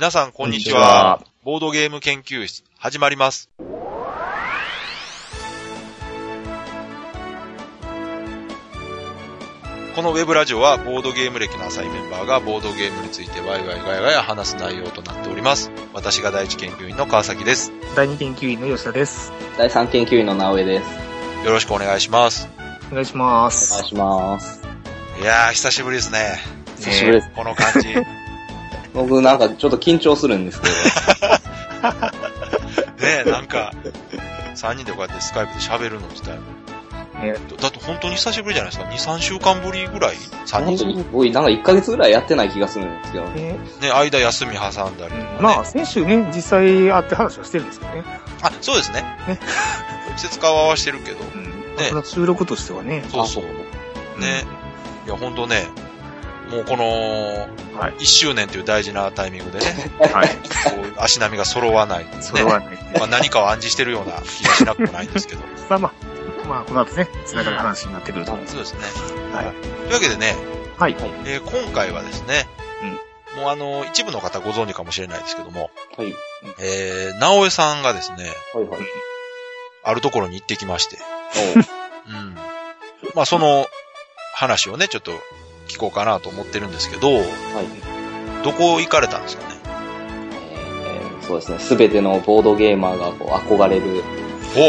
皆さん、こんにちは。ボードゲーム研究室、始まります。このウェブラジオは、ボードゲーム歴の浅いメンバーが、ボードゲームについてワイワイガヤガヤ話す内容となっております。私が第一研究員の川崎です。第二研究員の吉田です。第3研究員の直江です。よろしくお願いします。お願いします。お願いします。いやー、久しぶりですね。久しぶりです。この感じ。僕なんかちょっと緊張するんですけど。ねえ、なんか、3人でこうやってスカイプで喋るの自体も。ねだって本当に久しぶりじゃないですか。2、3週間ぶりぐらい ?3 人？本当に僕なんか1ヶ月ぐらいやってない気がするんですけど。ねね、間休み挟んだりとかね。まあ、先週ね、実際会って話はしてるんですけどね。あ、そうですね。ね 季節顔は合わしてるけど。うん。ね収録としてはね。そうそう。ね。いや、ほんとね、もうこの、はい1周年という大事なタイミングでね、はい。足並みが揃わない、ね。それはね。まあ何かを暗示してるような気がしなくもないんですけど。まあまあ、まあ、この後ね、繋がる話になってくると思うんですそうですね。はい。というわけでね、はい。えー今回はですね、もうあの、一部の方ご存知かもしれないですけども、はい。えー、直江さんがですね、はいはい。あるところに行ってきまして、おううん。まあその話をね、ちょっと聞こうかなと思ってるんですけど、はい。どこ行かれたんですかね？えーそうですね。すべてのボードゲーマーがこう憧れるお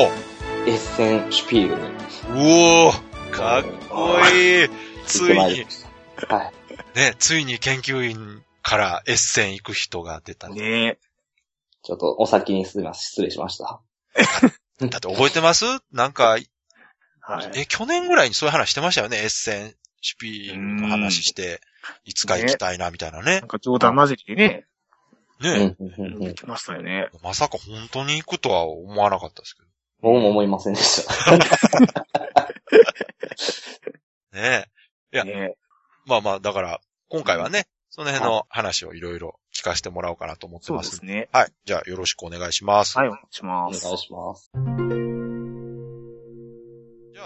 エッセンシュピールにうおーかっこいいついいに。はい。ね、ついに研究員からエッセン行く人が出たね。ねちょっとお先にすみません。失礼しました。だって覚えてます？なんか、はい。え、去年ぐらいにそういう話してましたよね？エッセンシュピの話して、いつか行きたいな、みたいなねなん。か冗談交じりでね、ね、うんうんうんうん言ってましたよね。まさか本当に行くとは思わなかったですけ僕も思いませんでした。ど。ねいやねまあまあ、だから、今回はね、その辺の話をいろいろ聞かせてもらおうかなと思ってそうま。ですすね。はい。じゃあ、よろしくお願いします。はい、お願いしお願います。します。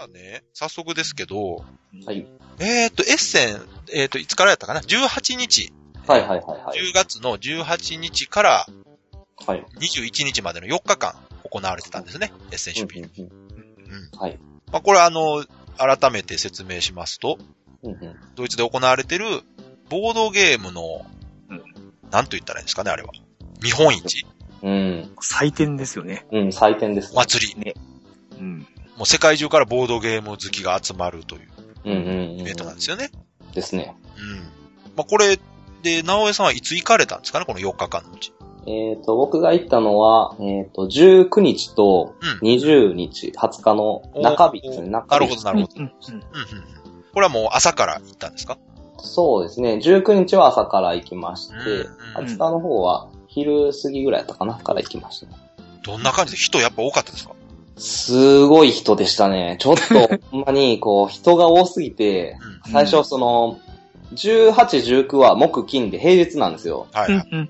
ね、早速ですけど、はい。えーっと、エッセン、えーっと、いつからやったかな ?18 日、はいはいはいはい。10月の18日からはい。21日までの4日間行われてたんですね。エッセンシュピール。うんうんうん。はい。まあ、これあの、改めて説明しますと、うんうんドイツで行われてる、ボードゲームの、うんなんと言ったらいいんですかね、あれは。見本市うん。採点ですよね。うん、採点ですね。祭り。うん。もう世界中からボードゲーム好きが集まるといううんうんうん。イベントなんですよね。ですね。うん。まあ、これで、直江さんはいつ行かれたんですかね、この4日間のうち。えっ、と、僕が行ったのは、えっ、と、19日とうん20日、20日の中日ですね。お中日。なるほど、なるほど。うんうんうんうんうん。これはもう朝から行ったんですか？そうですね。19日は朝から行きまして、うんうん20日の方は昼過ぎぐらいやったかな？から行きましたね。どんな感じで？人やっぱ多かったですか？すごい人でしたね。ちょっと、ほんまに、こう、人が多すぎて、うん。最初、その、18、19は木金で平日なんですよ。うんはいはい。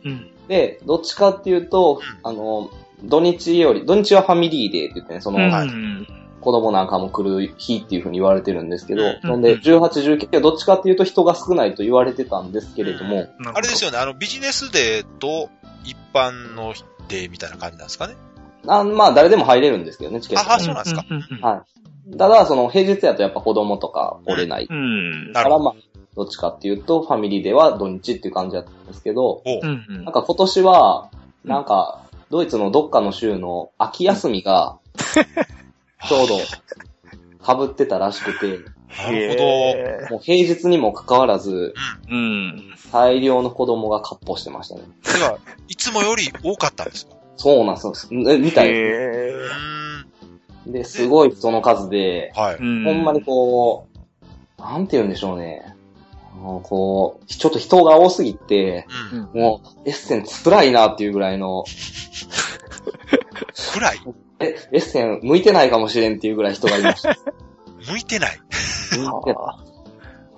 で、どっちかっていうと、あの、土日より、土日はファミリーデーって言ってね、その、うんはいうん子供なんかも来る日っていう風に言われてるんですけど、うんなんで、18、19はどっちかっていうと人が少ないと言われてたんですけれども、よ。あれですよね、あの、ビジネスデーと一般のデーみたいな感じなんですかね。あまあ誰でも入れるんですけどね、チケット。あそうなんですかはい。ただ、その平日やとやっぱ子供とかおれない。うん。なるほど。からまあ、どっちかっていうと、ファミリーでは土日っていう感じだったんですけど、なんか今年は、なんか、ドイツのどっかの州の秋休みが、ちょうど、被ってたらしくて、なるほど。へもう平日にもかかわらず、ーうん。大量の子供が割烹してましたね。いつもより多かったんですか？そうなんですよ。えみた？いでうへーん。で、すごい人の数で、はい。ーほんまにこう、なんて言うんでしょうね。あのこう、ちょっと人が多すぎて、うん。もう、エッセン辛いなっていうぐらいの、くらい？え、エッセン向いてないかもしれんっていうぐらい人がいました。向いてない。向いてない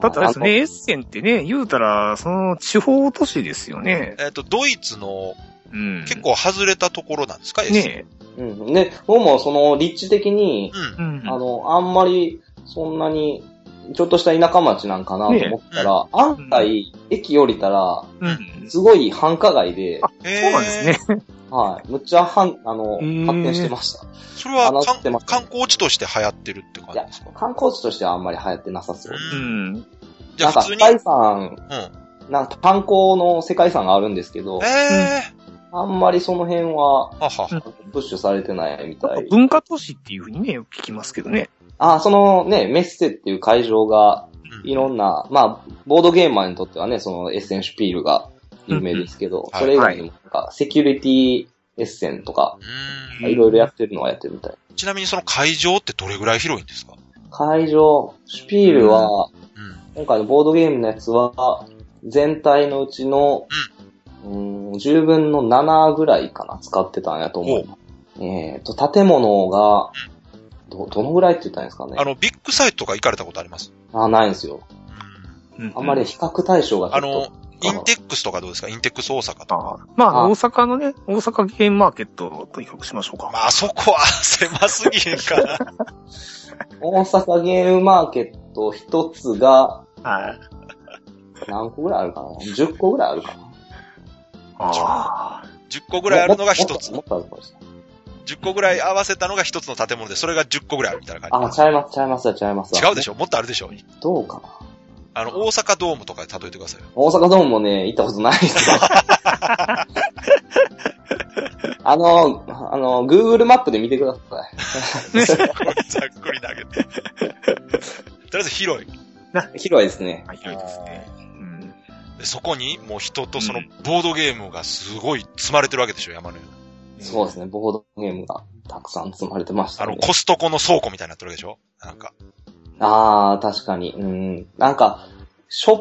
だってあれですね、エッセンってね、言うたら、その地方都市ですよね。えっ、と、ドイツのうん。結構外れたところなんですか、ねうん。で、僕もその立地的に、うん。うん。あの、あんまり、そんなに、ちょっとした田舎町なんかなと思ったら、案外、駅降りたら、うん。すごい繁華街で、へそうなんですね。はい。むっちゃはん、あの、発展してました。それは観光地として流行ってるって感いやじですか、観光地としてはあんまり流行ってなさそう。ううんん。なんか、じゃあ世界遺産、うん。なんか観光の世界遺産があるんですけど、えあんまりその辺はプッシュされてないみたい。文化都市っていうふうにね、よく聞きますけどね。あ、そのね、メッセっていう会場が、うんいろんな、まあ、ボードゲーマーにとってはね、そのエッセンシュピールが有名ですけど、うんそれ以外にも、なんか、セキュリティエッセンとか、うんいろいろやってるのはやってるみたい。ちなみにその会場ってどれぐらい広いんですか？会場、シュピールは、うん。今回のボードゲームのやつは、全体のうちの、うん、10分の7ぐらいかな、使ってたんやと思う。えっ、と、建物が、ど、どのぐらいって言ったんですかね。あの、ビッグサイトとか行かれたことあります？あ、ないんですよ。うんあんまり比較対象がちょあっと。の、インテックスとかどうですか？インテックス大阪とか。あまあ、あ大阪のね、大阪ゲームマーケットと比較しましょうか。まあ、そこは狭すぎへんかな。大阪ゲームマーケット一つが、はい。何個ぐらいあるかな ?10 個ぐらいあるかな？ああ。10個ぐらいあるのが一つも。っともっとあるかもしれない。10個ぐらい合わせたのが一つの建物で、それが10個ぐらいあるみたいなあ、感ちゃいます、ちゃいます、ちゃいます。じ。違うでしょ？もっとあるでしょ？どうかなあの、大阪ドームとかで例えてくださいよ。大阪ドームもね、行ったことないですよ。あの、あの、Google マップで見てくださざっくり投げて。とりあえず広い。い。広いですね。あ広いですね。そこにもう人とそのうんボードゲームがすごい積まれてるわけでしょ、山のように。そうですね、ボードゲームがたくさん積まれてましたねあの、。コストコの倉庫みたいになってるわけでしょ？なんか。ああ、確かに。うん。なんか、ショッ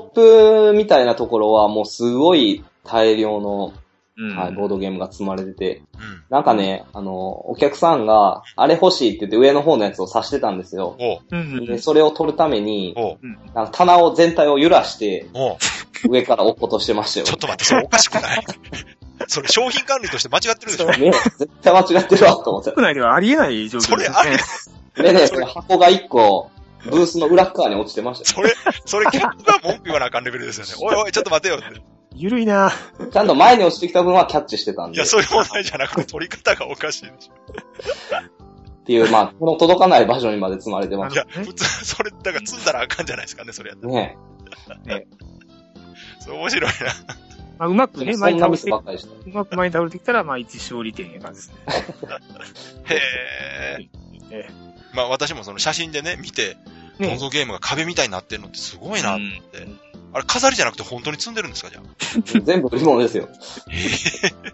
プみたいなところはもうすごい大量の、うん。はい、ボードゲームが積まれてて、うん。なんかね、あの、お客さんが、あれ欲しいって言って上の方のやつを指してたんですよ。おう、うん。で、それを取るために、おう、なんか棚を全体を揺らして、おう。上から落っことしてましたよ。ちょっと待って、それおかしくない？それ商品管理として間違ってるでしょ？ね、絶対間違ってるわ、と思って。国内ではありえない状況ですね。それありでね、それ箱が一個、ブースの裏っ側に落ちてましたよ。それ、それ客が文句言わなあかんレベルですよね。おいおい、ちょっと待てよって。ゆるいなちゃんと前に落ちてきた分はキャッチしてたんで。いや、そういう問題じゃなくて取り方がおかしいでしょ。っていう、まあ、この届かない場所にまで積まれてましいや、普通、それ、だから積んだらあかんじゃないですかね、それやったた。ねら。面白いな。まあ、うまくね、前に倒して、う。まく前に倒れてきたら、まあ、一勝利点いう感じですね。へえ。えまあ私もその写真でね、見て、ボねードゲームが壁みたいになってるのってすごいなって。あれ飾りじゃなくて本当に積んでるんですか、じゃあ？全部売り物ですよ。ええ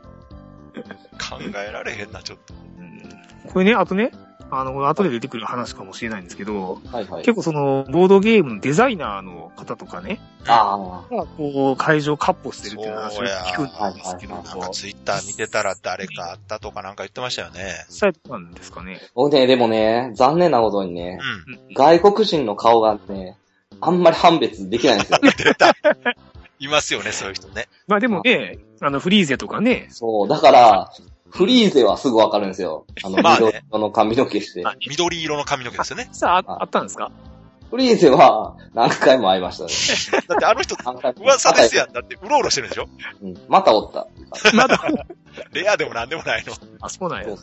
考えられへんな、ちょっと。うんこれね、あとね、あの、後で出てくる話かもしれないんですけど、はいはい。結構その、ボードゲームのデザイナーの方とかね、あがこう、会場をカッポしてるっていう話をそうや聞くんですけど、はいはいなんかツイッター見てたら誰かあったとかなんか言ってましたよね。実際どうなんですかね。あ。僕ね、でもね、残念なことにね、うん。外国人の顔がね、あんまり判別できないんですよ。出た。いますよね、そういう人ね。まあでもね、あの、フリーゼとかね、そう、だから、フリーゼはすぐわかるんですよ。あの、まあね緑色の髪の毛して。あ緑色の髪の毛ですよね。さあ、ああったんですか？フリーゼは何回も会いましたね。だってあの人、何回も噂ですやん。だって、うろうろしてるんでしょ？うん。またおった。まだ、レアでもなんでもないの。あ、そうなんや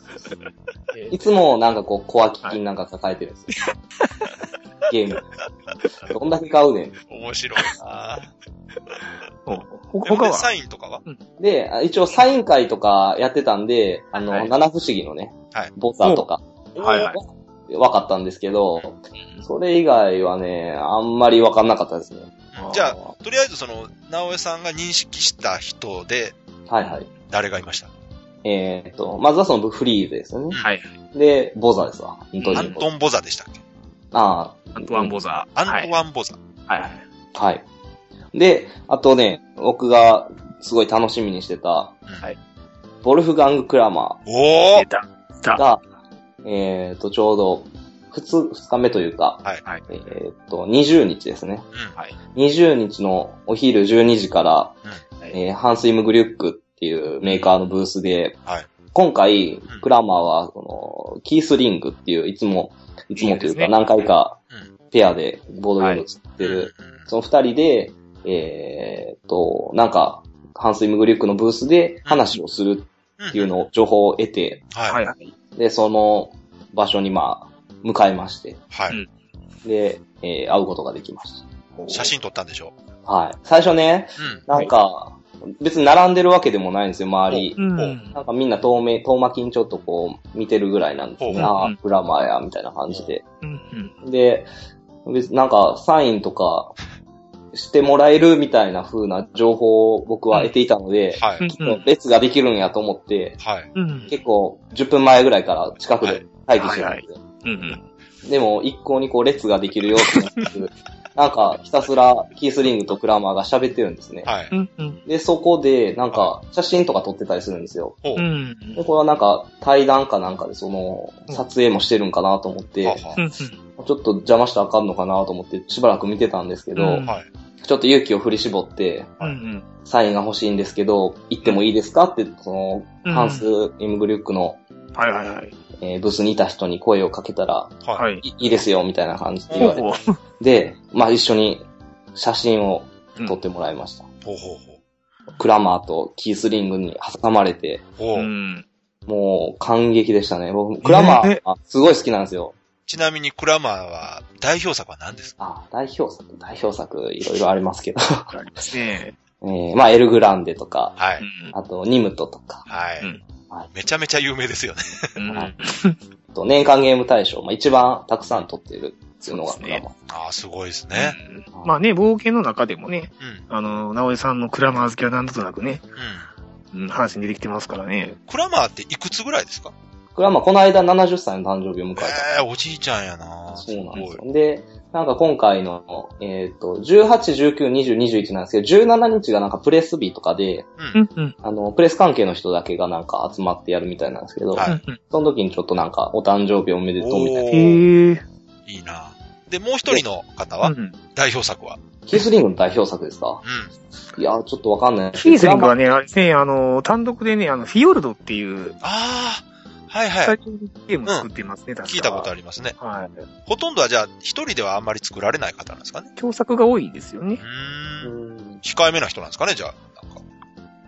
いつもなんかこう、小脇金なんか抱えてるんですよ。ゲーム。どんだけ買うねん。面白いな他は？サインとかは？で、あ一応サイン会とかやってたんで、あの、はい七不思議のね、はいボザーとか、はいはい。分かったんですけど、それ以外はね、あんまり分かんなかったですね。じゃあ、とりあえずその、直江さんが認識した人で、はいはい。誰がいました？えーっと、まずはそのフリーゼですよね。はい。で、ボザですわ。本当に。アントン・ボザでしたっけ？あアントワン・ボザー。アントワン・ボザ。はい。はい。あ、はい。で、あとね、僕がすごい楽しみにしてた、はいボルフガング・クラマおー出た。出た。ーが、えーっと、ちょうど、普通、二日目というか、はいはいえーっと、20日ですね。うん。はい。20日のお昼12時から、はいえーハンスイムグリュックっていうメーカーのブースで、はい今回ん、クラマーは、その、キースリングっていう、いつも、いつもというか何回かうん。ペアでボードゲームを作ってうんる、その二人で、えーっと、なんか、ハンス・イムグリュックのブースで話をするっていうのを、情報を得て、はい。はい。はいはい。で、その場所にまあ、向かいまして、うんで、えー会うことができまし写真撮ったんでしょ？た。はい。最初ね、うん。なんか、別に並んでるわけでもないんですよ、周り。うん。なんかみんな遠目、遠巻きにちょっとこう、見てるぐらいなんですね。ほうああ、グラマーや、みたいな感じで。うん。で、別になんか、サインとか、してもらえるみたいな風な情報を僕は得ていたので、はい。うん。列ができるんやと思って、はい。うん。結構10分前ぐらいから近くで待機してたんですよ。うん。でも一向にこう列ができるよってなって、なんかひたすらキースリングとクラマーが喋ってるんですね。はい。で、そこでなんか写真とか撮ってたりするんですよ。で、これはなんか対談かなんかでその撮影もしてるんかなと思って。ちょっと邪魔したらあかんのかなと思ってしばらく見てたんですけど。ちょっと勇気を振り絞って、うん。サインが欲しいんですけど、行ってもいいですかって、その、うんハンス・イムグリュックの、はいはいはい。えーブースにいた人に声をかけたら、は。はいい。いですよ、みたいな感じで言われて。で、まあ一緒に写真を撮ってもらいました。ほうほうほクラマーとキースリングに挟まれて、う。ほう。うん。もう感激でしたね。僕、クラマー、あすごい好きなんですよ。ちなみにクラマーは、代表作は何ですか？あ、代表作、代表作、いろいろありますけど。ありますね。えー、まあエルグランデとか、はい。あとニムトとか、はいうん。めちゃめちゃ有名ですよね。うん。あと年間ゲーム大賞、まあ一番たくさん取ってるっていうのがねクラマー。ああ、すごいですね。うんまあね、冒険の中でもね、うん。あの、直江さんのクラマー好きはなんとなくね、うん。うん、話に出てきてますからね。クラマーっていくつぐらいですか？クラマーこの間70歳の誕生日を迎えた。ええおじいちゃんやなそうなんですよ。で、なんか今回の、えっ、と、18、19、20、21なんですけど、17日がなんかプレス日とかで、う。うんん、うん。あの、プレス関係の人だけがなんか集まってやるみたいなんですけど、はいその時にちょっとなんかお誕生日おめでとうみたいな。おへえ。いいなで、もう一人の方は、うん代表作は？キースリングの代表作ですか？うん。いや、ちょっとわかんないキースリングはね、ね、あれですね、あの、単独でね、あの、フィヨルドっていう、ああ、はいはい最。近ゲーム作ってますね、確か聞いたことある。りますね。はい。ほとんどはじゃあ、一人ではあんまり作られない方なんですかね？共作が多いですよね。うーん。うん控えめな人なんですかね、じゃあ。なんか、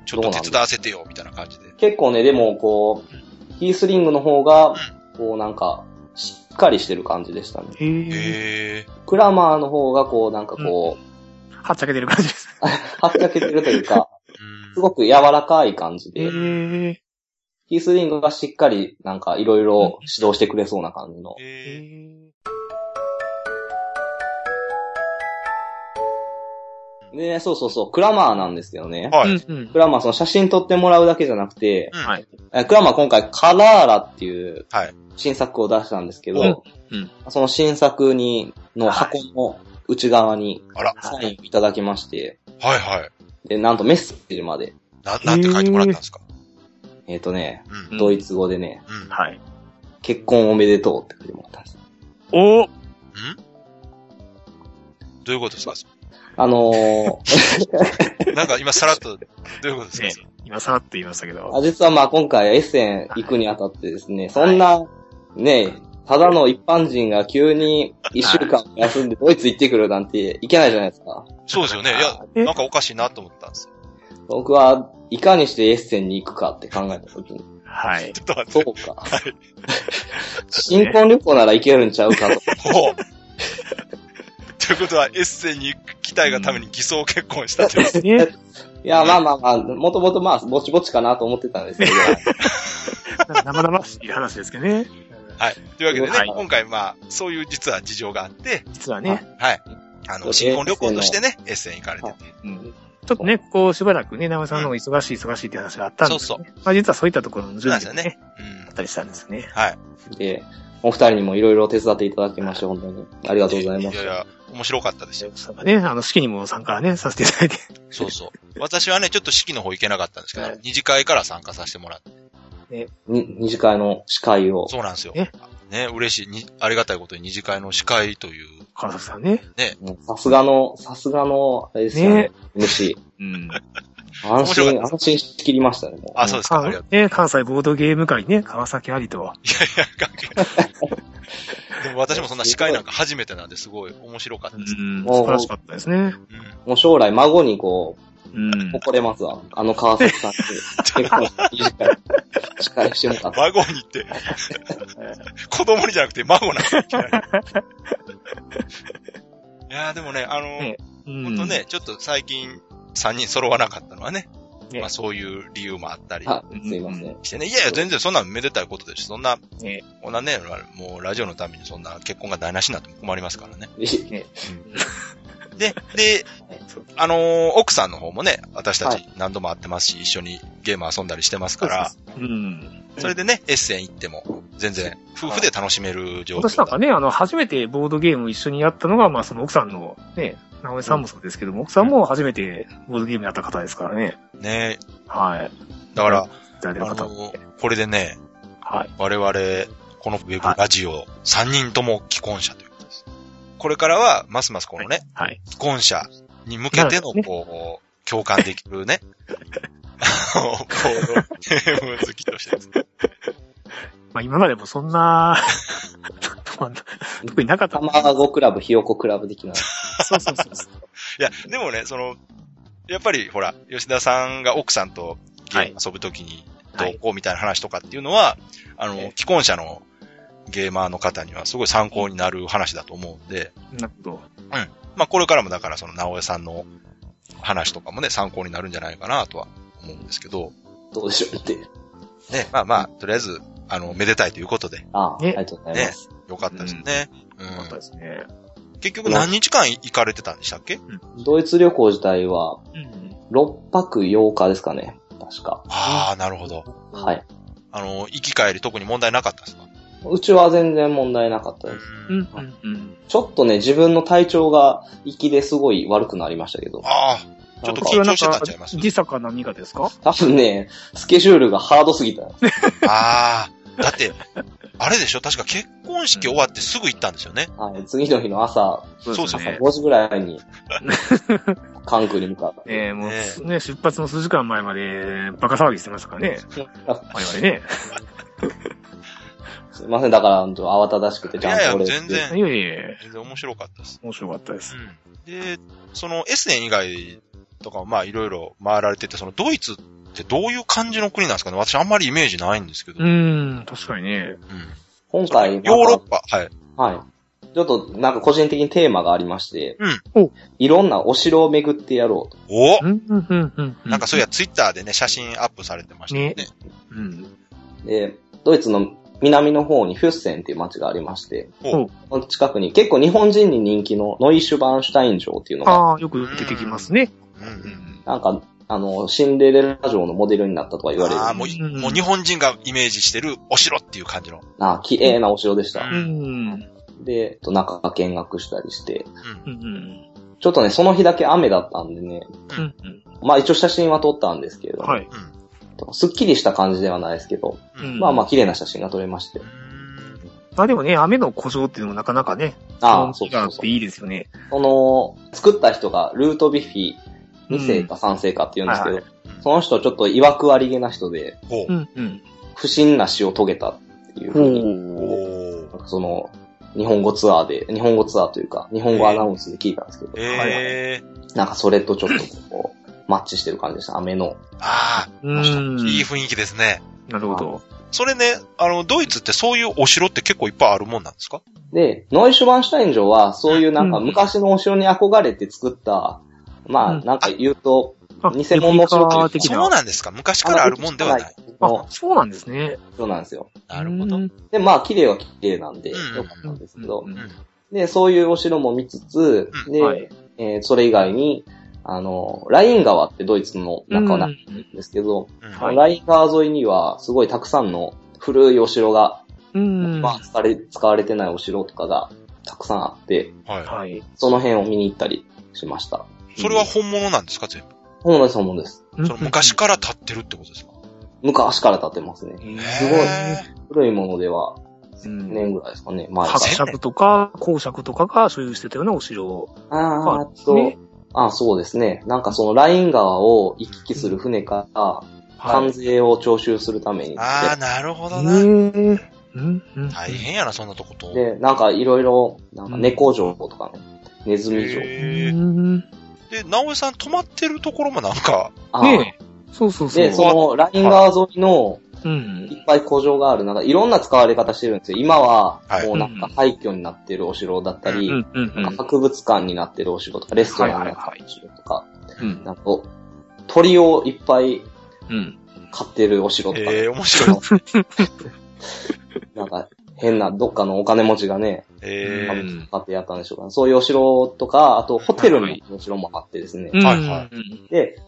ちょっと手伝わせてよ、みたいな感じで。結構ね、でもこう、キースリングの方が、こうなんか、しっかりしてる感じでしたね。へ。クラマーの方がこうなんかこう、はっちゃけてる感じです。はっちゃけてるというか、うんすごく柔らかい感じへで、え。キースリングがしっかりなんかいろいろ指導してくれそうな感じの。で、そうそうそう、クラマーなんですけどね。はい。クラマーその写真撮ってもらうだけじゃなくて、うんはい。えクラマー今回カラーラっていうはい新作を出したんですけど、うんうんその新作に、の箱の内側にあら。サインをいただきまして、はいはい。で、なんとメッセージまで、な、なんて書いてもらったんですか？えっ、とね、うん。ドイツ語でね、うん。はい。結婚おめでとうって書いてもらったんです。おん？どういうことですか？あのー、なんか今さらっと、どういうことですか？ね、今さらっと言いましたけど。あ実はまあ今回エッセン行くにあたってですね、そんな、ね、ただの一般人が急に一週間休んで ドイツ行ってくるなんていけないじゃないですか。そうですよね。いや、え？なんかおかしいなと思ったんですよ。僕はいかにしてエッセンに行くかって考えたときに、はい。ちょっと待って。そうか。新婚旅行なら行けるんちゃうかと。ほう。ということは、エッセンに行きたいがために偽装結婚したってことね。いや、まあまあまあ、もともとまあ、ぼちぼちかなと思ってたんですけど、生々しい話ですけどね。はい。というわけでね、はい今回まあ、そういう実は事情があって、実はね。はい。あの、新婚旅行としてね、エッセン行かれてて。うんちょっとね、ここしばらくね、直江さんの方が忙しい忙しいって話があったんですよね。まあ実はそういったところの準備がね、うんあったりしたんですね。はい。で、お二人にもいろいろ手伝っていただきまして、本当にありがとうございます。いやいや、面白かったですよ。ね、あの、式にも参加ね、させていただいて。そうそう。私はね、ちょっと式の方行けなかったんですけど、はい二次会から参加させてもらって。に二次会の司会を。そうなんですよ。ねね、嬉しいに、ありがたいことに二次会の司会という、川崎さんね。うんさすがの、さすがの、あれですよね。MC。うん。安面白心、か安心しきりましたね、もう。あ、そうですか、ありがとう。ね、関西ボードゲーム会ね、川崎ありと。いやいや、関係ない。でも私もそんな司会なんか初めてなんですごい面白かったです。うん、素晴らしかったですね。うん、もう将来孫にこう、うん、誇れますわ。あの川崎さんって、結構いい司会、司会してもらった。孫にって、子供にじゃなくて孫なんだいやーでもね、あのほんとね、ちょっと最近3人揃わなかったのはね、ね、まあそういう理由もあったり。あ、すいません。してね。いやいや、全然そんなめでたいことですし、そんな、ね、こんなね、もうラジオのためにそんな結婚が台無しになっても困りますからね。ねで、で、あのー、奥さんの方もね、私たち何度も会ってますし、はい、一緒にゲーム遊んだりしてますから、うん。それでね、エッセン行っても、全然、夫婦で楽しめる状況、私なんかね、あの、初めてボードゲーム一緒にやったのが、まあ、その奥さんのね、直江さんもそうですけども、奥さんも初めてボードゲームやった方ですからね。ね。はい。だから、あの、これでね、はい。我々、このウェブラジオ、3人とも既婚者と。いうこれからは、ますますこのね、はい。既婚者に向けての、こう、共感できるね、こう、ゲーム好きとしてですね。まあ今までもそんな特になかった。卵クラブ、ひよこクラブ的な。そうそうそうそう。いや、でもね、その、やっぱりほら、吉田さんが奥さんとゲーム遊ぶときにどうこうみたいな話とかっていうのは、はい、あの、既婚者のゲーマーの方にはすごい参考になる話だと思うんで。なるほど。うん。まあこれからもだからその直江さんの話とかもね、参考になるんじゃないかなとは思うんですけど。どうでしょうって。ね、まあまあ、とりあえず、あの、めでたいということで。ああ、ありがとうございます。ね、よかったですね。うん。よかったですね。結局何日間行かれてたんでしたっけ、ドイツ旅行自体は、6泊8日ですかね。確か。ああ、なるほど。はい。あの、行き帰り特に問題なかったですか？うちは全然問題なかったです。うんうんうん、ちょっとね、自分の体調が行きですごい悪くなりましたけど。ああ、ちょっと緊張してたんちゃいます時差か何かですか多分ね、スケジュールがハードすぎた。ああ、だって、あれでしょ？確か結婚式終わってすぐ行ったんですよね。はい、次の日の朝、そうですね。5時ぐらいに、関空に向かって。ええー、もう、ね、出発の数時間前まで、バカ騒ぎしてましたからね。我々ね。すいません、だから、慌ただしくてちゃんと俺。いやいや、全然。いやいや全然面白かったです。面白かったです。うん。で、その S 年以外とか、まあいろいろ回られてて、そのドイツってどういう感じの国なんですかね？私あんまりイメージないんですけど。うん、確かにね。うん。今回、ヨーロッパ、はい。はい。ちょっと、なんか個人的にテーマがありまして、うん。いろんなお城を巡ってやろうと。おうん、うん、うん。なんかそういや、ツイッターでね、写真アップされてましたね。ねうん。で、ドイツの南の方にフュッセンっていう街がありまして、その近くに結構日本人に人気のノイシュバンシュタイン城っていうのが。ああ、よく出てきますね。うん、うん。なんか、あの、シンデレラ城のモデルになったとは言われる。ああ、もう、もう日本人がイメージしてるお城っていう感じの。ああ、綺麗なお城でした。うん。で、中見学したりして。うん。ちょっとね、その日だけ雨だったんでね。うん。まあ一応写真は撮ったんですけど。はい。すっきりした感じではないですけど。うん、まあまあ綺麗な写真が撮れまして。まあでもね、雨の故障っていうのもなかなかね。ああ、そうそうそう。いいですよね。その、作った人がルートビッフィ2世か3世かって言うんですけど、その人ちょっと曰くありげな人で、うんうん、不審な死を遂げたっていうふうに、その、日本語ツアーで、日本語ツアーというか、日本語アナウンスで聞いたんですけど、えー、なんかそれとちょっとこう、マッチしてる感じでした、雨の。ああ、いい雰囲気ですね。なるほど。それね、あの、ドイツってそういうお城って結構いっぱいあるもんなんですか？で、ノイシュバンシュタイン城は、そういうなんか昔のお城に憧れて作った、まあ、なんか言うと、偽物の城ってそうなんですか？昔からあるもんではない。あ、そうなんですね。そうなんですよ。なるほど。で、まあ、綺麗は綺麗なんで、よかったんですけど、で、そういうお城も見つつ、で、えそれ以外に、あの、ライン川ってドイツの中なんですけど、ライン川沿いにはすごいたくさんの古いお城が、まあ使われ、使われてないお城とかがたくさんあって、はい。その辺を見に行ったりしました。それは本物なんですか、全部？本物です、本物です。その昔から立ってるってことですか？昔から立ってますね。すごい。古いものでは、年ぐらいですかね。前伯爵とか、公爵とかが所有してたようなお城ああと、ね、あそうですね。なんかそのライン川を行き来する船から、関税を徴収するために、ああ、なるほどな。大変やな、そんなとこと。で、なんかいろいろ、なんか猫城とかね、ネズミ城。で、直江さん泊まってるところもなんか、あねえ。そうそうそう。で、そのライン川沿いのうんい。っぱい古城がある、なんかいろんな使われ方してるんですよ。今ははい、もうなんか廃墟になってるお城だったり、うんうんうん。なんか博物館になってるお城とか、レストランになってるお城とか、うん。なんか鳥をいっぱいうん。飼ってるお城とか、ええ面白い。なんか変などっかのお金持ちがね、ええうん買ってやったんでしょうかね。そういうお城とか、あとホテルのお城もあってですね。うんはいはで、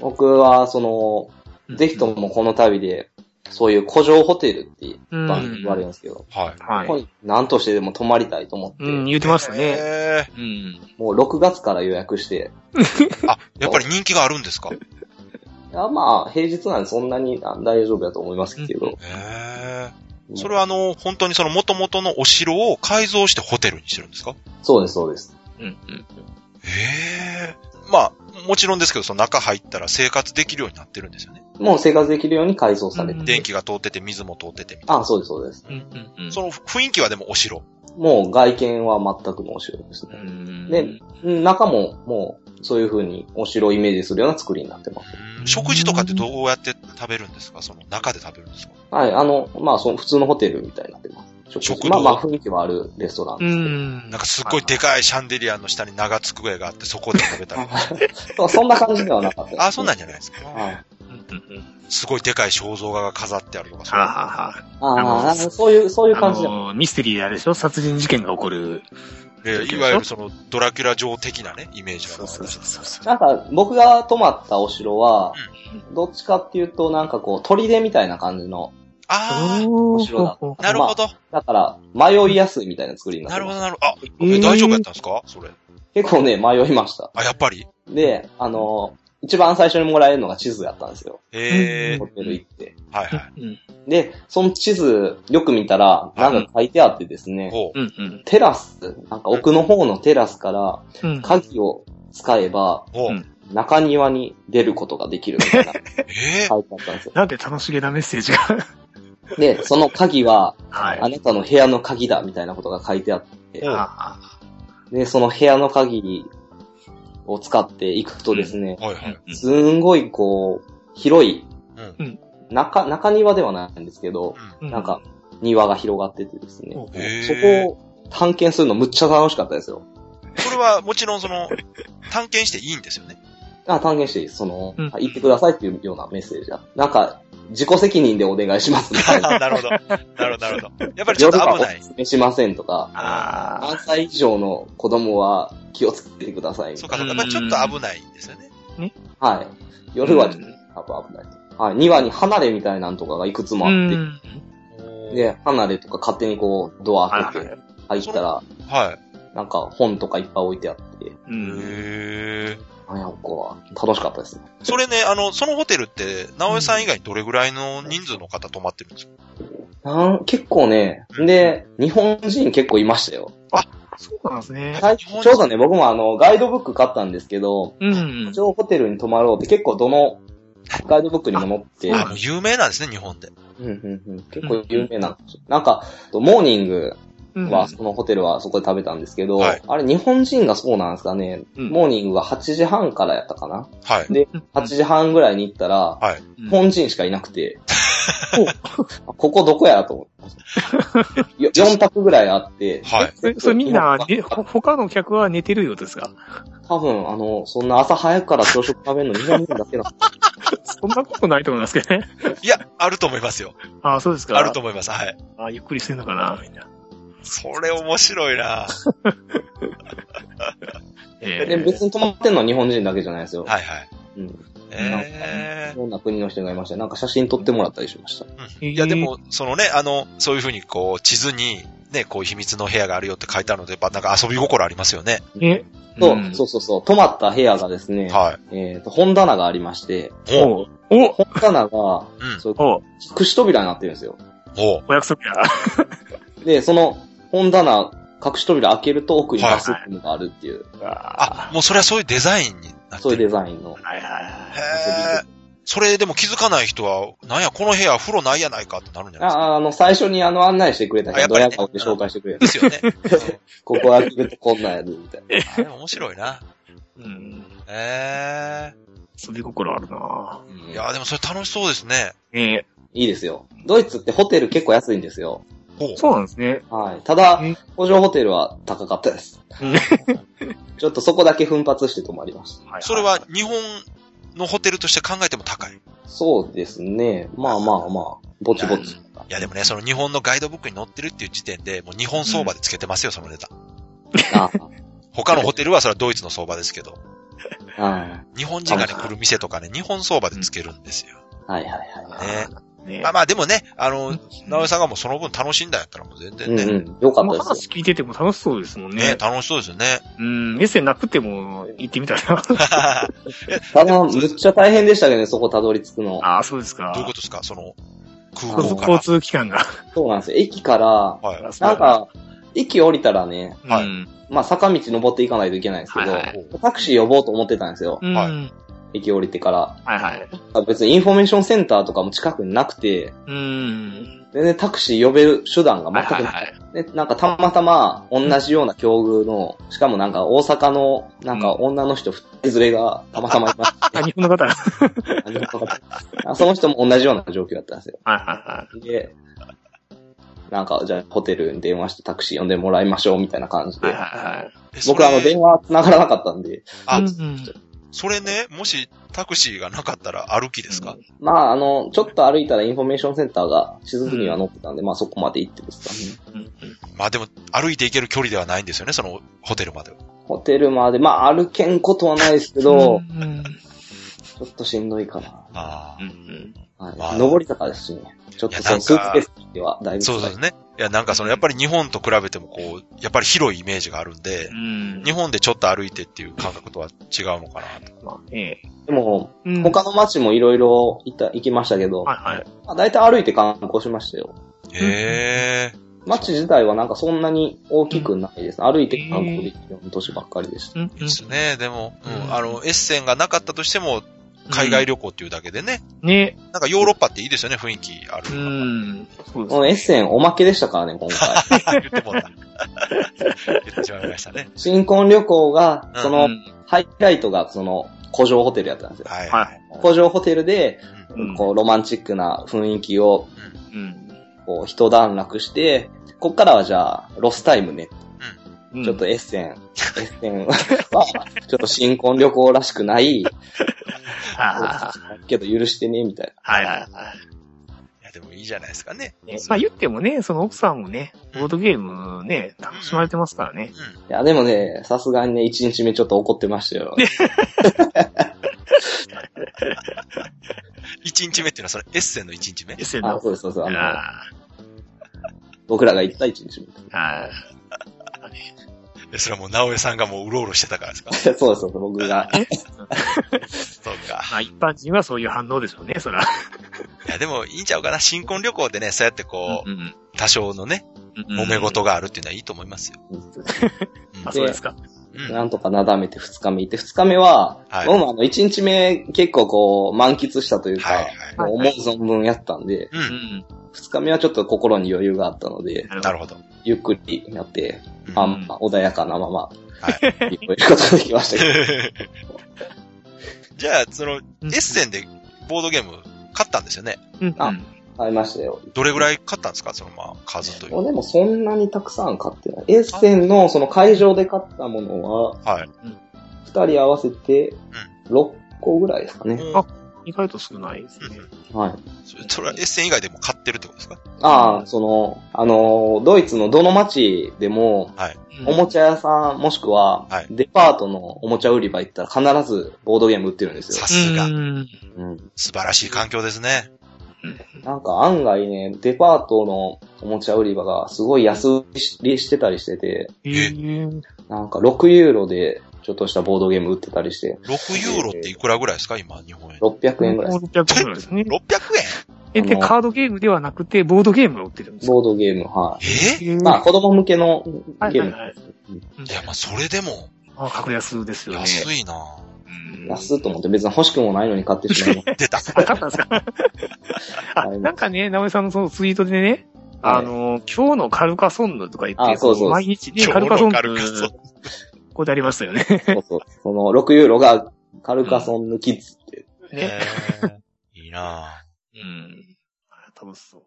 僕はその、ぜひともこの旅で、そういう古城ホテルってうん番組言われるんですけど、はい。はい。ここに何としてでも泊まりたいと思って、うん、言ってましたね。えうん。もう6月から予約して、ー あ、やっぱり人気があるんですか？いやまあ、平日なんでそんなにあ大丈夫だと思いますけど、ええそれはあの、本当にその元々のお城を改造してホテルにしてるんですか？そうです、そうです。うん。うん。ええまあ、もちろんですけど、その中入ったら生活できるようになってるんですよね。もう生活できるように改装されて、うん電気が通ってて、水も通っててみたいあそうです、そうです。うん。うん。な。その雰囲気はでもお城。もう外見は全くのお城ですうね。ん。で、うん中ももうそういう風にお城をイメージするような作りになってます。食事とかってどうやって食べるんですか？その中で食べるんですか？はい、あの、まあ、その普通のホテルみたいになってます。食堂まあまあ、雰囲気はあるレストランうですけど。ん。なんかすっごいでかいシャンデリアの下に長机があって、そこで食べたり。そうそんな感じではなかったあ、そんなんじゃないですか。はい。うんうん。すごいでかい肖像画が飾ってあるとか、そうはあ、はあはああ、そういう、そういう感じで。の、ミステリーであれでしょ？殺人事件が起こる。でいわゆるそのドラキュラ城的なね、イメージがある。そうそう。なんか、僕が泊まったお城は、どっちかっていうと、なんかこう、砦みたいな感じの、あおー城だあ、なるほど。だから、迷いやすいみたいな作りになってます。なるほど、なるほど。あ、えーえ大丈夫やったんですか？それ。結構ね、迷いました。あ、やっぱり？で、あの、一番最初にもらえるのが地図やったんですよ。ええホテル行って。はいはい。うん。で、その地図、よく見たら、なんか書いてあってですね、ほう。うん。うん。テラス、なんか奥の方のテラスから、うん。鍵を使えば、中庭に出ることができるみたいな ええ書いてあったんですよ。なんで楽しげなメッセージが。で、その鍵は、はい。あなたの部屋の鍵だみたいなことが書いてあって、うんあで、その部屋の鍵を使っていくとですね、はいはい。あ。すんごいこう、広い、うん。中、中庭ではないんですけど、うん。なんか、庭が広がっててですね、そーこを探検するのむっちゃ楽しかったですよ。これはもちろんその、探検していいんですよね。あ、探検していい。その、うん行ってくださいっていうようなメッセージだ。なんか、自己責任でお願いしますみたいな。なるほど。なるほど、なるほど。やっぱりちょっと夜はお危ない。勧めしませんとか、あ何歳以上の子供は気をつけてくださいみたいそうか、そうか。やっぱりちょっと危ないんですよね。な。はい。夜はちょっと危ない。はい。庭に離れみたいなのとかがいくつもうあって、ん。で、離れとか勝手にこう、ドア開けはいて入ったら、はい。なんか本とかいっぱい置いてあって、うん。へえ。なんやこは楽しかったですね。それね、あの、そのホテルって、直江さん以外にどれぐらいの人数の方泊まってるんですか？なん結構ね、で、日本人結構いましたよ。そうなんですね。最初ちょうどね、僕もあの、ガイドブック買ったんですけど、うん。一応ホテルに泊まろうって結構どのガイドブックにも載って、あ、もう有名なんですね、日本で。うんうんうん、結構有名なんですよ。なんか、モーニングうんは、そのホテルはそこで食べたんですけど、はいあれ日本人がそうなんですかね、うんモーニングが8時半からやったかなはい。で、8時半ぐらいに行ったら、はい。うん日本人しかいなくて、ここどこやと思って。よ4択ぐらいあって、はい。それ、それみんな、他の客は寝てるようですか？多分、あの、そんな朝早くから朝食食べるの日本人だけなんです そんなことないと思いますけどね。いや、あると思いますよ。ああ、そうですか。あると思います。はい。あゆっくりしてんのかな、みんな。それ面白いな えで、別に泊まってんのは日本人だけじゃないですよ。はいはい。うん。えいろんな国の人がいました。なんか写真撮ってもらったりしました。えいや、でも、そのね、あの、そういうふうにこう、地図に、ね、こう秘密の部屋があるよって書いてあるので、やっぱなんか遊び心ありますよね。え、そう、んそうそうそう。泊まった部屋がですね、はい。えっ、と、本棚がありまして、おう。おお本棚が、うん。そういうお隠し扉になってるんですよ。おう。お約束や。で、その本棚、隠し扉開けると奥にバスルームがあるっていう、あ、もうそれはそういうデザインになってる。そういうデザインの。はいはいはい。それでも気づかない人は、なんや、この部屋風呂ないやないかってなるんじゃないですか？あ、あの、最初にあの案内してくれた人、あやっぱりねドヤ顔で紹介してくれた。ですよね。ここは来るとこんなんやで、みたいな。あれ面白いな。うん。え遊び心あるなえいや、でもそれ楽しそうですね。ねいいですよ。ドイツってホテル結構安いんですよ。そうなんですね。はい。ただえ、工場ホテルは高かったです。ちょっとそこだけ奮発して泊まりました。それは日本のホテルとして考えても高い。いそうですね。まあまあまあ、ぼちぼち。やでもね、その日本のガイドブックに載ってるっていう時点で、もう日本相場でつけてますよ、そのネタ。あ 他のホテルはそれはドイツの相場ですけど、あ日本人がね、来る店とかね、日本相場でつけるんですよ。はいはいはい。ね。ねまあまあでもね、あの、直江さんがもうその分楽しんだんやったらもう全然ね、うんうん。よかったです話聞いてても楽しそうですもんねね。楽しそうですよね。うん、エッセンなくても行ってみたいな。よ。ただ、むっちゃ大変でしたけどね、そこたどり着くの。ああ、そうですか。どういうことですか？その、空交港から。通機関が。そうなんですよ。駅から、はい。なんか、駅降りたらね、はいうん。まあ坂道登っていかないといけないんですけど、はいはいタクシー呼ぼうと思ってたんですよ。はい駅降りてから。はい。別にインフォメーションセンターとかも近くになくて、うん。全然タクシー呼べる手段がはい全くなくはいはい。で、なんかたまたま同じような境遇の、しかもなんか大阪のなんか女の人二人連れがたまたまいましあ、日本の方。はいた。日本の方あその人も同じような状況だったんですよ。はいはで、なんかじゃあホテルに電話してタクシー呼んでもらいましょうみたいな感じい。はいで。はいはい。え僕あの電話繋がらなかったんで、あうんうんそれね、もしタクシーがなかったら歩きですか、まああの、ちょっと歩いたらインフォメーションセンターが地図には載ってたんで、まあそこまで行ってですかね。まあでも、歩いて行ける距離ではないんですよね、そのホテルまでは。ホテルまで、まあ歩けんことはないですけど、うんちょっとしんどいかな。あうんうんはい。まあ上り坂ですしね。ちょっとそのスーツケースではだいあ。ぶ辛いそうですね。いや、なんかその、やっぱり日本と比べてもこう、やっぱり広いイメージがあるんで、うん。日本でちょっと歩いてっていう感覚とは違うのかなと。まあね。でも、うん他の街もいろいろ行った、行きましたけど、はいはい。まあ、大体歩いて観光しましたよ。へえ。街自体はなんかそんなに大きくないです。歩いて観光できるような都市ばっかりでした。ですね。でも、あの、エッセンがなかったとしても、海外旅行っていうだけでね、ね。なんかヨーロッパっていいですよね、雰囲気あるう。ん。そうですこのエッセンおまけでしたからね、今回。言ってもらった。言ってしまいましたね。新婚旅行が、その、うんハイライトがその、古城ホテルやったんですよ。はい。はい。古城ホテルで、うんこう、ロマンチックな雰囲気を、うん。こう、一段落して、こっからはじゃあ、ロスタイムね。うんちょっとエッセン、エッセンは、ちょっと新婚旅行らしくない、あけど許してね、みたいあはいはいはいいや、でもいいじゃないですかね。まあ言ってもね、その奥さんもね、ボードゲームね、楽しまれてますからね。いや、でもね、さすがにね、1日目ちょっと怒ってましたよ。一日目っていうのはそれエッセンの一日目 SN あ、の。そうです、そうです。あの、僕らが行った1日目。あ。はい。えそれはもう直江さんがもううろうろしてたからですか？そうそうです、僕が。そうか。まあ一般人はそういう反応でしょうね、そら。いや、でもいいんちゃうかな？新婚旅行でね、そうやってこう、うん多少のね、うん揉め事があるっていうのはいいと思いますよ。うんあ、そうですか。うんなんとかなだめて2日目行って、2日目は、はい僕もあの、1日目結構こう、満喫したというか、はい思う存分やったんで、う。うんん。2日目はちょっと心に余裕があったので、なるほど。ゆっくりやって、うんあんま穏やかなまま、はい。聞こえることができましたけど。じゃあ、その、エッセンでボードゲーム買ったんですよね。うん。あ買いましたよ。どれぐらい買ったんですか？その、まあ、数という。でもそんなにたくさん買ってない。エッセンのその会場で買ったものは、はい。2人合わせて6個ぐらいですかね。うんあ意外と少ないですね。はい。それそれはエッセン以外でも買ってるってことですか？ああ、その、あの、ドイツのどの街でも、はい。おもちゃ屋さん、もしくははい、デパートのおもちゃ売り場行ったら必ずボードゲーム売ってるんですよさ。すがう。ん。うん。素晴らしい環境ですね。なんか案外ね、デパートのおもちゃ売り場がすごい安売りしてたりしてて、えーなんか6ユーロでちょっとしたボードゲーム売ってたりして、6ユーロっていくらぐらいですか？今、日本円。600円ぐらいです。600円ぐらいですね。600え、で、カードゲームではなくて、ボードゲームが売ってるんですか？ボードゲーム、は円え？い。まあ子供向けのゲーム。はいや、まあ、それでも、あ、格安ですよね。安いな安っと思って別に欲しくもないのに買ってしまいました。出た。買ったんですか？あ、なんかね、直江さんのそのツイートでね、あの、今日のカルカソンヌとか言って、そうそう毎日ね、カルカソンヌ、こうでありましたよね。そうそう。その6ユーロがカルカソンヌキッズって。ね。いいなぁ。うん。楽しそう。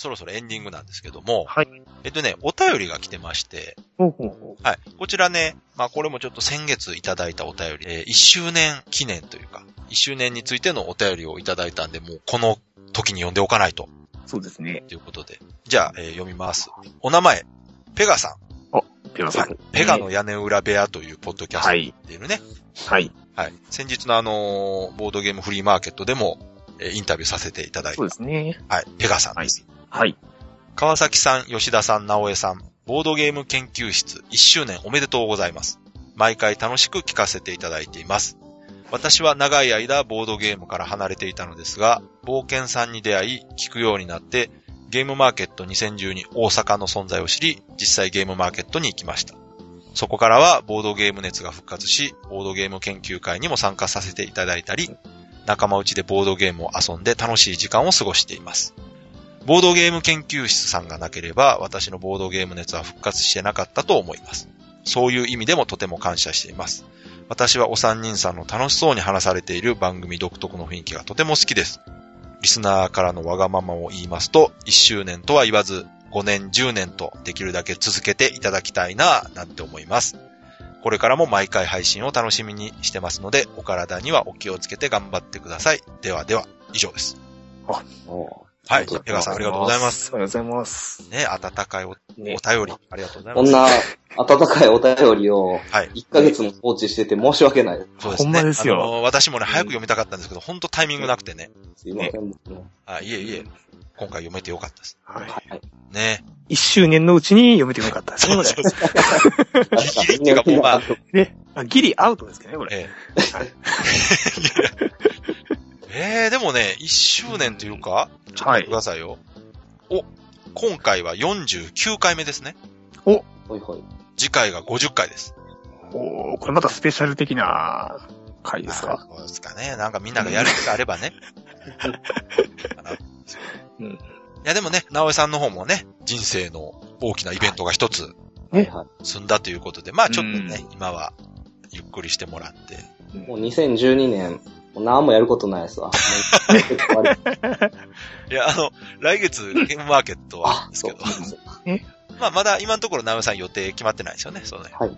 そろそろエンディングなんですけども、はい。えっとね、お便りが来てまして、ほうほうほうはい。こちらね、まあこれもちょっと先月いただいたお便り、えー、1周年記念というか、1周年についてのお便りをいただいたんで、もうこの時に読んでおかないと。そうですね。ということで。じゃあ、えー、読みます。お名前、ペガさん。あ、ペガさん。はい、ペガの屋根裏部屋というポッドキャストっていうね。はい。はい。先日のあのー、ボードゲームフリーマーケットでも、えー、インタビューさせていただいた。そうですね。はい。ペガさんです。はいはい。川崎さん、吉田さん、直江さん、ボードゲーム研究室1周年おめでとうございます。毎回楽しく聞かせていただいています。私は長い間ボードゲームから離れていたのですが、冒険さんに出会い、聞くようになって、ゲームマーケット2012大阪の存在を知り、実際ゲームマーケットに行きました。そこからはボードゲーム熱が復活し、ボードゲーム研究会にも参加させていただいたり、仲間内でボードゲームを遊んで楽しい時間を過ごしています。ボードゲーム研究室さんがなければ、私のボードゲーム熱は復活してなかったと思います。そういう意味でもとても感謝しています。私はお三人さんの楽しそうに話されている番組独特の雰囲気がとても好きです。リスナーからのわがままを言いますと、1周年とは言わず、5年、10年とできるだけ続けていただきたいな、なんて思います。これからも毎回配信を楽しみにしてますので、お体にはお気をつけて頑張ってください。ではでは、以上です。あ、はい。ペガさんありがとうございます。ありがとうございます。ね、温かいお,、お便り、ありがとうございます。こんな温かいお便りを、はい。1ヶ月も放置してて申し訳ない。そうですね。ほんまですよ。あの私もね、早く読みたかったんですけど、ほんとタイミングなくてね。すいません。あ、いえいえ。今回読めてよかったです。はい。ね。一周年のうちに読めてよかったですね、これ。そう ギリっていうか もうまあ。ね。ギリアウトですけどね、これ。ええ。えー、でもね、一周年というか、ちょっと待ってくださいよ。お、今回は49回目ですね。お、ほいほい。次回が50回です。おこれまたスペシャル的な回ですか？そうですかね。なんかみんながやる気があればね。うん、いやでもね、直江さんの方もね、人生の大きなイベントが一つ、ね、済んだということで、まあちょっとね、うん、今はゆっくりしてもらって。もう2012年、もう何もやることないですわ。いや、あの、来月ゲームマーケットはですけど。まあまだ今のところ直江さん予定決まってないですよね、そうね。はい。うん。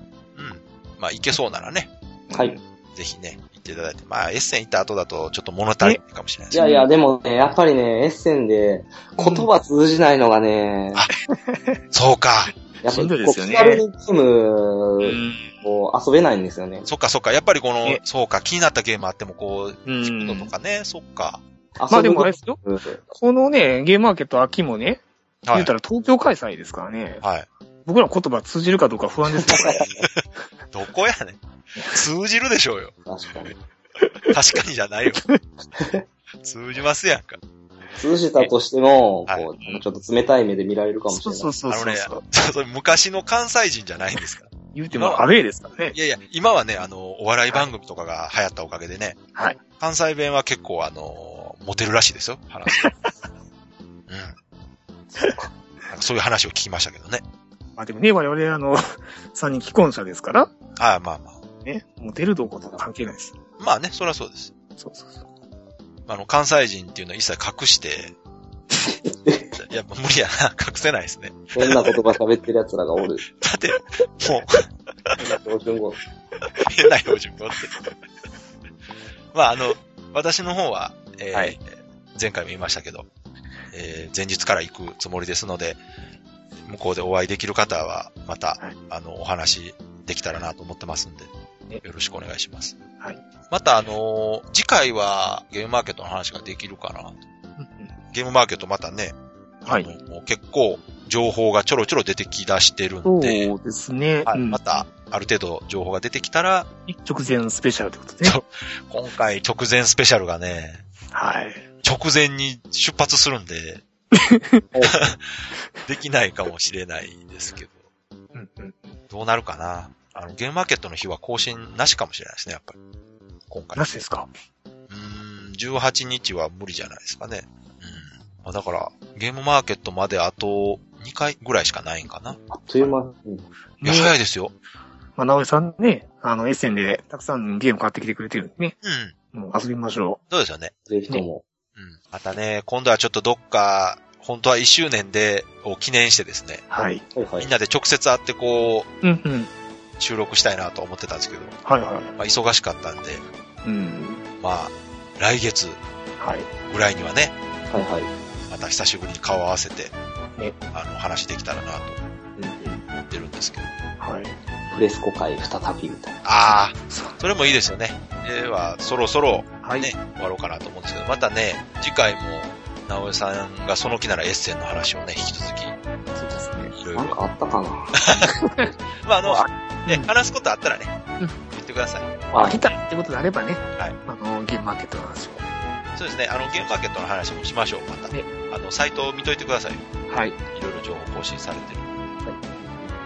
まあ行けそうならね。はい。ぜひね、行っていただいて。まあ、エッセン行った後だとちょっと物足りないかもしれないです、ね、いやいや、でもね、やっぱりね、エッセンで言葉通じないのがね、うん、そうか。やっぱり、こう、気軽にチームを遊べないんですよね。そっかそっか。やっぱりこの、そうか、気になったゲームあってもこう、聞くのとかね、そっか。まあでもあれですよ。このね、ゲームマーケット秋もね、はい、言うたら東京開催ですからね。はい。僕ら言葉通じるかどうか不安ですよ、これ。どこやねん。通じるでしょうよ。確かに。確かにじゃないよ。通じますやんか。通じたとしても、こう、ちょっと冷たい目で見られるかもしれない。そうそうそうそう。あのね、昔の関西人じゃないんですか言うてもアウェーですからね。いやいや、今はね、あの、お笑い番組とかが流行ったおかげでね。はい。関西弁は結構あの、モテるらしいですよ、話。うん。そういう話を聞きましたけどね。まあでもね、我々あの、三人既婚者ですから。ああ、まあまあ。ね、モテるどころと関係ないです。まあね、そりゃそうです。そうそうそう。あの、関西人っていうのは一切隠して、い や、無理やな。隠せないですね。変な言葉喋ってる奴らがおる。だって、もう。変な標準語。変な標準語って。まあ、あの、私の方は、えー、はい、前回も言いましたけど、えー、前日から行くつもりですので、向こうでお会いできる方は、また、はい、あの、お話できたらなと思ってますんで、よろしくお願いします。はい。また、あのー、次回はゲームマーケットの話ができるかな？ゲームマーケットまたね、はい。結構、情報がちょろちょろ出てき出してるんで。そうですね。はい。うん、また、ある程度情報が出てきたら。直前スペシャルってことね。今回直前スペシャルがね。はい。直前に出発するんで、できないかもしれないですけど。うんうん、どうなるかな？あの、ゲームマーケットの日は更新なしかもしれないですね、やっぱり。今回。なしですか？うん、18日は無理じゃないですかね。うん。だから、ゲームマーケットまであと2回ぐらいしかないんかな。あっという間。いや、早いですよ。まあ、直江さんね、あの、エッセンでたくさんゲーム買ってきてくれてるんでね。うん。もう遊びましょう。そうですよね。ぜひとも。うん。またね、今度はちょっとどっか、本当は1周年で、を記念してですね。はい。みんなで直接会ってこう、うんうん。収録したいなと思ってたんですけど。はいはい。まあ、忙しかったんで。うん。まあ、来月。はい。ぐらいにはね。はいはい。また久しぶりに顔を合わせて。ね。あの、話できたらなと。思ってるんですけど。はい。フレスコ会再びみたいな。ああ、それもいいですよね。では、そろそろ、ね、はい、終わろうかなと思うんですけど、またね、次回も、直江さんがその気ならエッセンの話をね、引き続き。そうですね。いろいろ。なんかあったかな まあ、あの、ね、話すことあったらね、言ってください。あ、来たってことであればね、はい。あの、ゲームマーケットの話を。そうですね、あの、ゲームマーケットの話もしましょう、また。ね。あの、サイトを見といてください。はい。いろいろ情報更新されてる。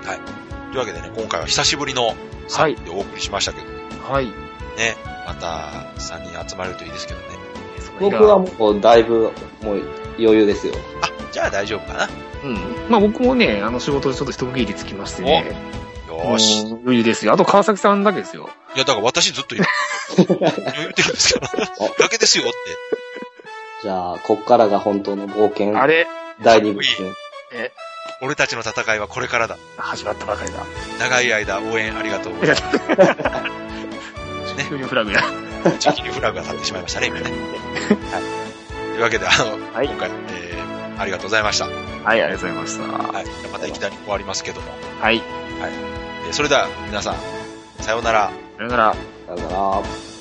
はい。はい。というわけでね、今回は久しぶりの3人でお送りしましたけど。はい。ね、また3人集まれるといいですけどね。僕はもうだいぶもう余裕ですよ。あ、じゃあ大丈夫かな。うん。まあ僕もね、あの仕事でちょっと一区切りつきましてね。よーし。余裕ですよ。あと川崎さんだけですよ。いや、だから私ずっと 言ってるんですけど。だけですよって。じゃあ、こっからが本当の冒険。あれ第2部ですね。え、俺たちの戦いはこれからだ。始まったばかりだ。長い間応援ありがとうございます。ね。急にフラグが。急にフラグが立ってしまいましたね、今ね。はい。というわけで、あの、はい、今回、えー、ありがとうございました。はい、ありがとうございました。はい。またいきなり終わりますけども。はい。はい。えー、それでは、皆さん、さようなら。さようなら。さようなら。